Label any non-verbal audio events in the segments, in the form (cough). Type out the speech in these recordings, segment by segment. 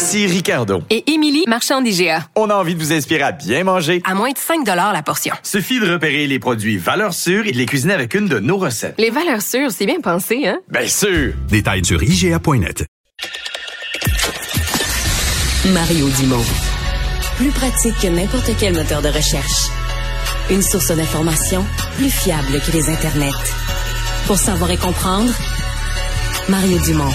Ici Ricardo. Et Émilie, marchand d'IGA. On a envie de vous inspirer à bien manger. À moins de 5 la portion. Suffit de repérer les produits valeurs sûres et de les cuisiner avec une de nos recettes. Les valeurs sûres, c'est bien pensé, hein? Bien sûr! Détails sur IGA.net. Mario Dumont. Plus pratique que n'importe quel moteur de recherche. Une source d'information plus fiable que les internets. Pour savoir et comprendre, Mario Dumont.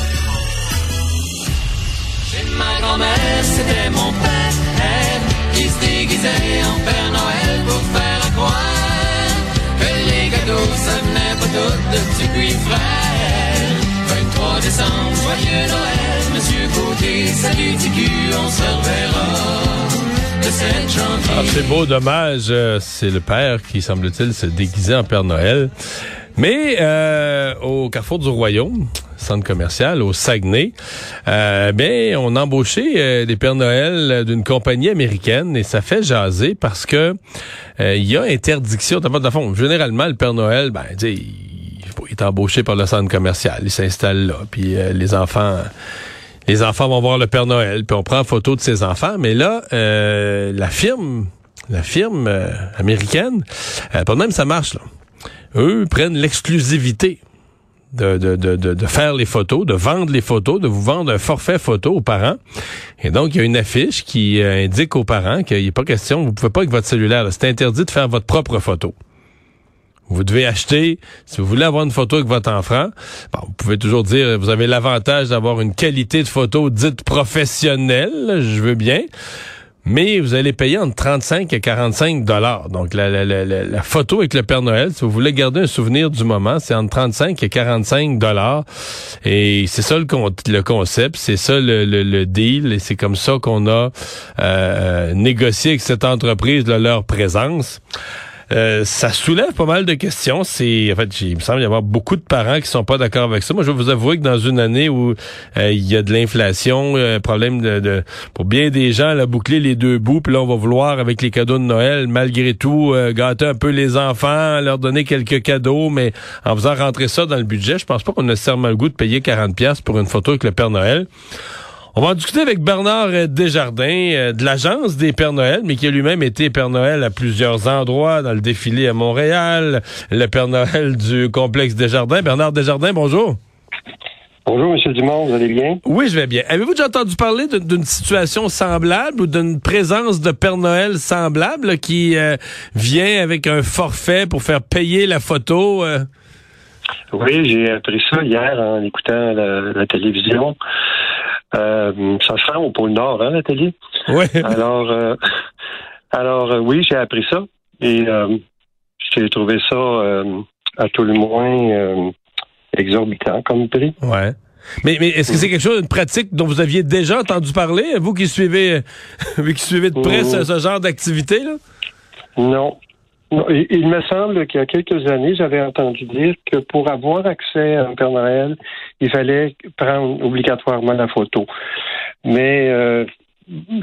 Grand-mère, c'était mon père, qui se déguisait en Père Noël pour faire croire que les gâteaux, ça venait pas tout de petits frères. 23 décembre, joyeux Noël, Monsieur Côté, salut TQ, on se reverra. Le 7 janvier. Ah, c'est beau, dommage. euh, C'est le père qui, semble-t-il, se déguisait en Père Noël. Mais euh, au Carrefour du Royaume, centre commercial, au Saguenay, euh, bien, on a embauché euh, des Pères Noël d'une compagnie américaine et ça fait jaser parce que euh, il y a interdiction. D'abord, de fond, généralement, le Père Noël, ben, il, est embauché par le centre commercial. Il s'installe là, puis euh, les enfants... Les enfants vont voir le Père Noël, puis on prend photo de ses enfants. Mais là, euh, la firme, la firme euh, américaine, euh, pas de même ça marche. Là. Eux prennent l'exclusivité de, de, de, de, faire les photos, de vendre les photos, de vous vendre un forfait photo aux parents. Et donc, il y a une affiche qui euh, indique aux parents qu'il n'est pas question, vous pouvez pas avec votre cellulaire, c'est interdit de faire votre propre photo. Vous devez acheter, si vous voulez avoir une photo avec votre enfant, vous pouvez toujours dire, vous avez l'avantage d'avoir une qualité de photo dite professionnelle, je veux bien, mais vous allez payer entre 35 et 45 dollars. Donc, la, la, la, la- photo avec le Père Noël, si vous voulez garder un souvenir du moment, c'est entre 35 et 45 dollars. Et c'est ça le, con- le concept, c'est ça le, le, le deal, et c'est comme ça qu'on a euh, négocié avec cette entreprise là, leur présence. Euh, ça soulève pas mal de questions. C'est, en fait, il me semble y avoir beaucoup de parents qui sont pas d'accord avec ça. Moi, je vais vous avouer que dans une année où euh, il y a de l'inflation, euh, problème de, de- pour bien des gens, là, boucler les deux bouts, puis là, on va vouloir avec les cadeaux de Noël, malgré tout, euh, gâter un peu les enfants, leur donner quelques cadeaux, mais en faisant rentrer ça dans le budget, je pense pas qu'on a nécessairement le goût de payer 40 pièces pour une photo avec le Père Noël. On va en discuter avec Bernard euh, Desjardins euh, de l'agence des Pères Noël, mais qui a lui-même été Père Noël à plusieurs endroits, dans le défilé à Montréal, le Père Noël (laughs) du complexe Desjardins. Bernard Desjardins, bonjour. Bonjour, M. Dumont, vous allez bien? Oui, je vais bien. Avez-vous déjà entendu parler d'une- situation semblable ou d'une présence de Père Noël semblable qui euh, vient avec un forfait pour faire payer la photo? euh? Oui, j'ai appris ça hier en écoutant la, la télévision. Euh, ça se rend au pôle Nord, hein, la télé? Oui. Alors, euh, alors euh, oui, j'ai appris ça. Et j'ai trouvé ça, à tout le moins, exorbitant comme prix. Ouais. Mais, mais est-ce que c'est quelque chose, une pratique dont vous aviez déjà entendu parler, vous qui suivez, (laughs) vous qui suivez de près ce, ce genre d'activité là? Non. Il, il me semble qu'il y a quelques années, j'avais entendu dire que pour avoir accès à un Père Noël, il fallait prendre obligatoirement la photo. Mais euh,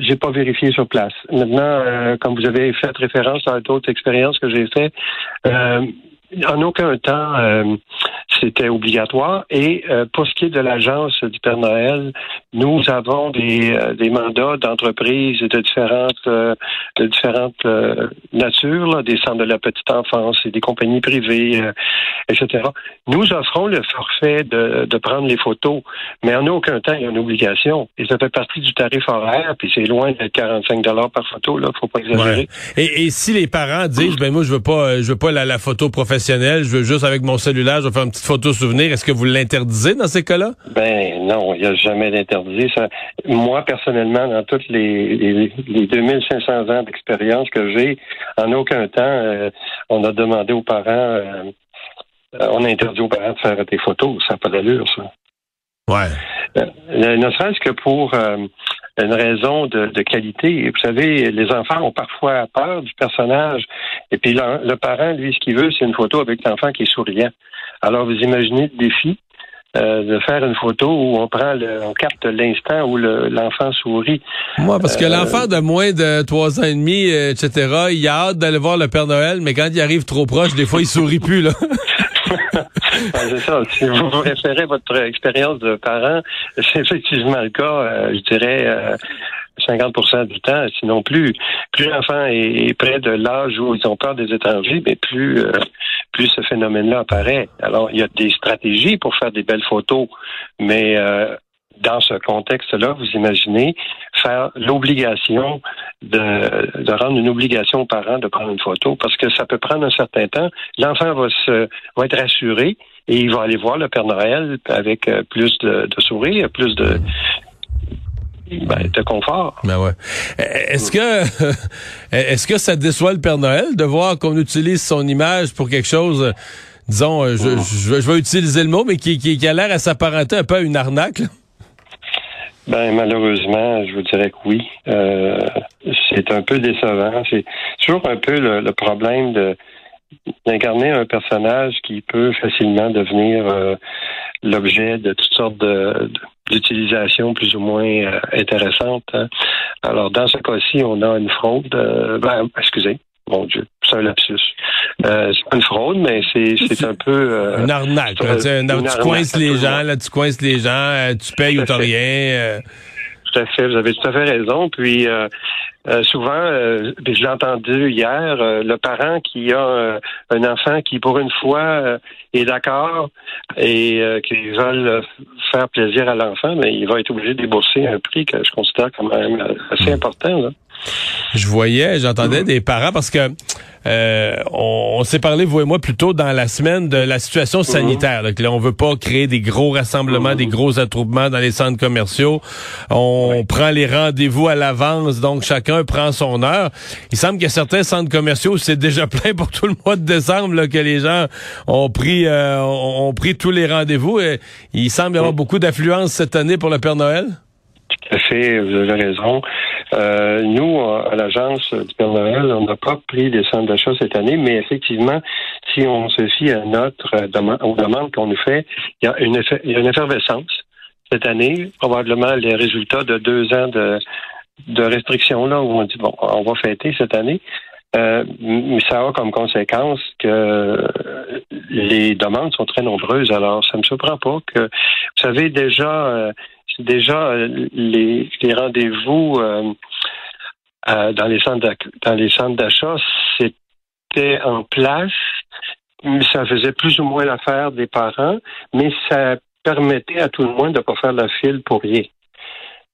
j'ai pas vérifié sur place. Maintenant, euh, comme vous avez fait référence à d'autres expériences que j'ai faites, euh, en aucun temps euh, c'était obligatoire. Et euh, pour ce qui est de l'agence du Père Noël, nous avons des, euh, des mandats d'entreprises de différentes de différentes natures, là, des centres de la petite enfance et des compagnies privées, etc. Nous offrons le forfait de, de prendre les photos, mais en aucun temps il y a une obligation. Et ça fait partie du tarif horaire, puis c'est loin d'être 45 dollars par photo, là, faut pas exagérer. Ouais. Et, et si les parents disent, ben moi je veux pas, je veux pas la, la photo professionnelle, je veux juste avec mon cellulaire, je veux faire une petite photo souvenir, est-ce que vous l'interdisez dans ces cas-là? Ben non, il n'y a jamais d'interdit. Moi, personnellement, dans toutes les, les, les 2500 ans d'expérience que j'ai, en aucun temps, euh, on a demandé aux parents, euh, on a interdit aux parents de faire des photos. Ça n'a pas d'allure, ça. Ouais. Euh, ne serait-ce que pour une raison de, de, qualité. Vous savez, les enfants ont parfois peur du personnage. Et puis le, le parent, lui, ce qu'il veut, c'est une photo avec l'enfant qui est souriant. Alors, vous imaginez le défi euh, de faire une photo où on prend le, on capte l'instant où l'enfant sourit. Moi, parce que l'enfant de moins de trois ans et demi, etc., il a hâte d'aller voir le Père Noël, mais quand il arrive trop proche, des fois, il sourit plus, là. (laughs) c'est ça. Si vous vous référez à votre expérience de parent, c'est effectivement le cas, euh, je dirais. Euh, 50% du temps, sinon plus. Plus l'enfant est près de l'âge où ils ont peur des étrangers, mais plus euh, plus ce phénomène-là apparaît. Alors, il y a des stratégies pour faire des belles photos, mais euh, dans ce contexte-là, vous imaginez faire l'obligation de, de, rendre une obligation aux parents de prendre une photo parce que ça peut prendre un certain temps. L'enfant va se va être rassuré et il va aller voir le Père Noël avec euh, plus de, de sourire, plus de ben, de confort. Ben ouais. Est-ce que (laughs) est-ce que ça déçoit le Père Noël de voir qu'on utilise son image pour quelque chose, disons, je, je, je vais utiliser le mot, mais qui, qui, a l'air à s'apparenter un peu à une arnaque? Ben malheureusement, je vous dirais que oui. Euh, c'est un peu décevant. C'est toujours un peu le, le problème de d'incarner un personnage qui peut facilement devenir euh, l'objet de toutes sortes de, d'utilisations plus ou moins euh, intéressantes. Hein. Alors dans ce cas-ci, on a une fraude. Euh, ben, excusez, mon Dieu, c'est un lapsus. Euh, c'est pas une fraude, mais c'est, c'est un peu... Euh, une arnaque. Là, une, une tu coinces les gens, là, tu coinces les gens, euh, tu payes ou t'as rien. Euh. Tout à fait, vous avez tout à fait raison. Puis euh, souvent, euh, je l'ai entendu hier, le parent qui a un enfant qui, pour une fois, est d'accord et qui veulent faire plaisir à l'enfant, mais il va être obligé de débourser un prix que je considère quand même assez important. Là. Je voyais, j'entendais des parents parce que euh, on, s'est parlé, vous et moi, plus tôt dans la semaine de la situation sanitaire. Là, que là, on veut pas créer des gros rassemblements, des gros attroupements dans les centres commerciaux. On prend les rendez-vous à l'avance, donc chacun prend son heure. Il semble qu'il y a certains centres commerciaux, c'est déjà (laughs) plein pour tout le mois de décembre, là, que les gens ont pris, euh, ont pris tous les rendez-vous. Et il semble y avoir beaucoup d'affluence cette année pour le Père Noël? Tout à fait, vous avez raison. Euh, nous, à l'agence du Père Noël, on n'a pas pris des centres d'achat cette année, mais effectivement, si on se fie à notre euh, demande, aux demandes qu'on nous fait, il y a une, effervescence cette année, probablement les résultats de deux ans de, de restrictions là où on dit bon, on va fêter cette année. Euh, mais ça a comme conséquence que les demandes sont très nombreuses. Alors, ça ne me surprend pas que, vous savez, déjà, euh, déjà euh, les, rendez-vous euh, euh, dans les centres dans d'achat, c'était en place, mais ça faisait plus ou moins l'affaire des parents, mais ça permettait à tout le monde de ne pas faire la file pour rien.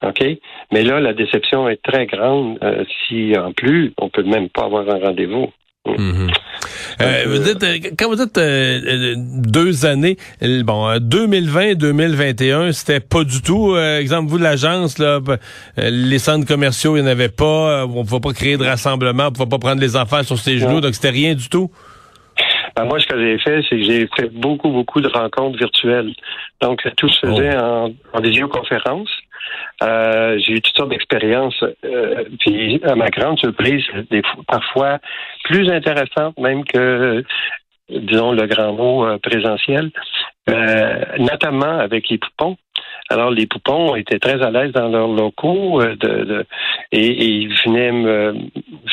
OK? Mais là, la déception est très grande si, en plus, on peut même pas avoir un rendez-vous. Mm-hmm. Euh, vous dites, euh, quand vous dites euh, deux années, bon, 2020-2021, c'était pas du tout. exemple, vous de l'agence, là, les centres commerciaux, il n'y en avait pas. on ne pouvait pas créer de rassemblement, on ne pouvait pas prendre les enfants sur ses genoux, donc c'était rien du tout? Ben, moi, ce que j'ai fait, c'est que j'ai fait beaucoup, beaucoup de rencontres virtuelles. Donc, tout se faisait oh. en, en visioconférence. Euh, j'ai eu toutes sortes d'expériences. Euh, puis, à ma grande surprise, des, parfois plus intéressantes même que, disons, le grand mot euh, présentiel, euh, notamment avec les poupons. Alors, les poupons étaient très à l'aise dans leurs locaux de, de et, et, ils venaient, me,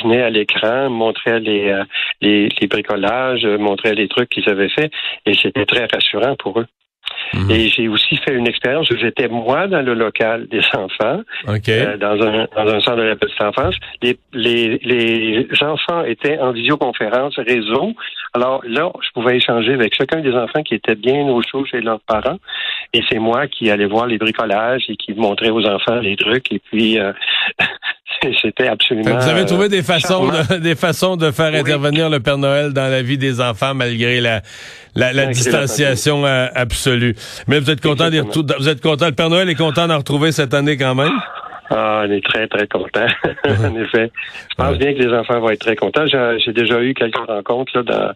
venaient à l'écran, montraient les, les, les bricolages, montraient les trucs qu'ils avaient faits, et c'était très rassurant pour eux. Mhm. Et j'ai aussi fait une expérience où j'étais moi dans le local des enfants, euh, dans, un, dans un centre de la petite enfance. Les, les, les enfants étaient en visioconférence réseau. Alors là, je pouvais échanger avec chacun des enfants qui étaient bien au chaud chez leurs parents. Et c'est moi qui allais voir les bricolages et qui montrais aux enfants les trucs. Et puis, euh, c'était absolument. Vous avez trouvé des façons, de, (laughs) des façons de faire intervenir le Père Noël dans la vie des enfants malgré la, la, la distanciation absolue. Mais vous êtes content vous êtes content, le Père Noël est content d'en retrouver cette année quand même? Ah, on est très, très contents. (laughs) en effet. Je pense bien que les enfants vont être très contents. J'ai déjà eu quelques rencontres là, dans-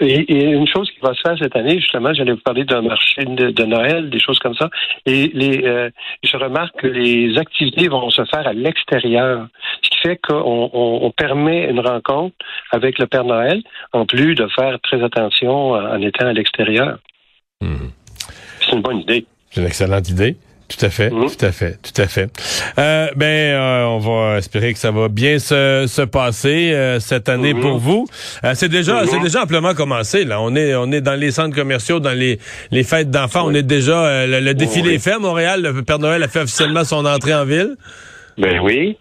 et, et une chose qui va se faire cette année, justement, j'allais vous parler d'un marché de, Noël, des choses comme ça. Et les, euh, je remarque que les activités vont se faire à l'extérieur, ce qui fait qu'on on, on permet une rencontre avec le Père Noël, en plus de faire très attention en étant à l'extérieur. Mhm. C'est une bonne idée. C'est une excellente idée. Tout à fait, Mhm. tout à fait, tout à fait. Euh, ben, euh, on va espérer que ça va bien se, se passer euh, cette année Mhm. pour vous. Euh, c'est déjà, Mhm. c'est déjà amplement commencé. Là, on est, on est dans les centres commerciaux, dans les, les fêtes d'enfants. On est déjà euh, le, le défilé Oui. est fait à Montréal. Le Père Noël a fait officiellement son entrée en ville. Ben oui.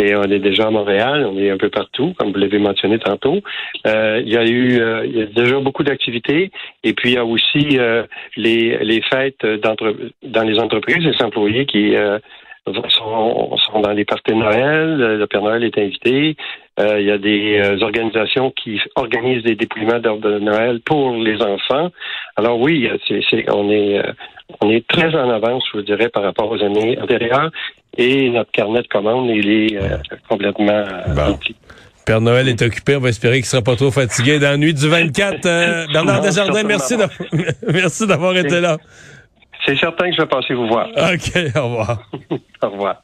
Et on est déjà à Montréal, on est un peu partout, comme vous l'avez mentionné tantôt. Euh, il y a eu euh, y a déjà beaucoup d'activités. Et puis il y a aussi euh, les, les fêtes dans les entreprises, les employés qui euh, sont, sont dans les parties Noël. Le Père Noël est invité. Euh, il y a des euh, organisations qui organisent des dépouillements d'ordre de Noël pour les enfants. Alors oui, c'est, c'est- on est euh, on est très en avance, je vous dirais, par rapport aux années antérieures. Et notre carnet de commandes, il est euh, complètement Bon. rempli. Père Noël est occupé. On va espérer qu'il sera pas trop fatigué dans la nuit du 24. Euh, (laughs) Bernard Desjardins, merci d'avoir, (laughs) merci d'avoir été là. C'est certain que je vais passer vous voir. OK, au revoir. (laughs) Au revoir.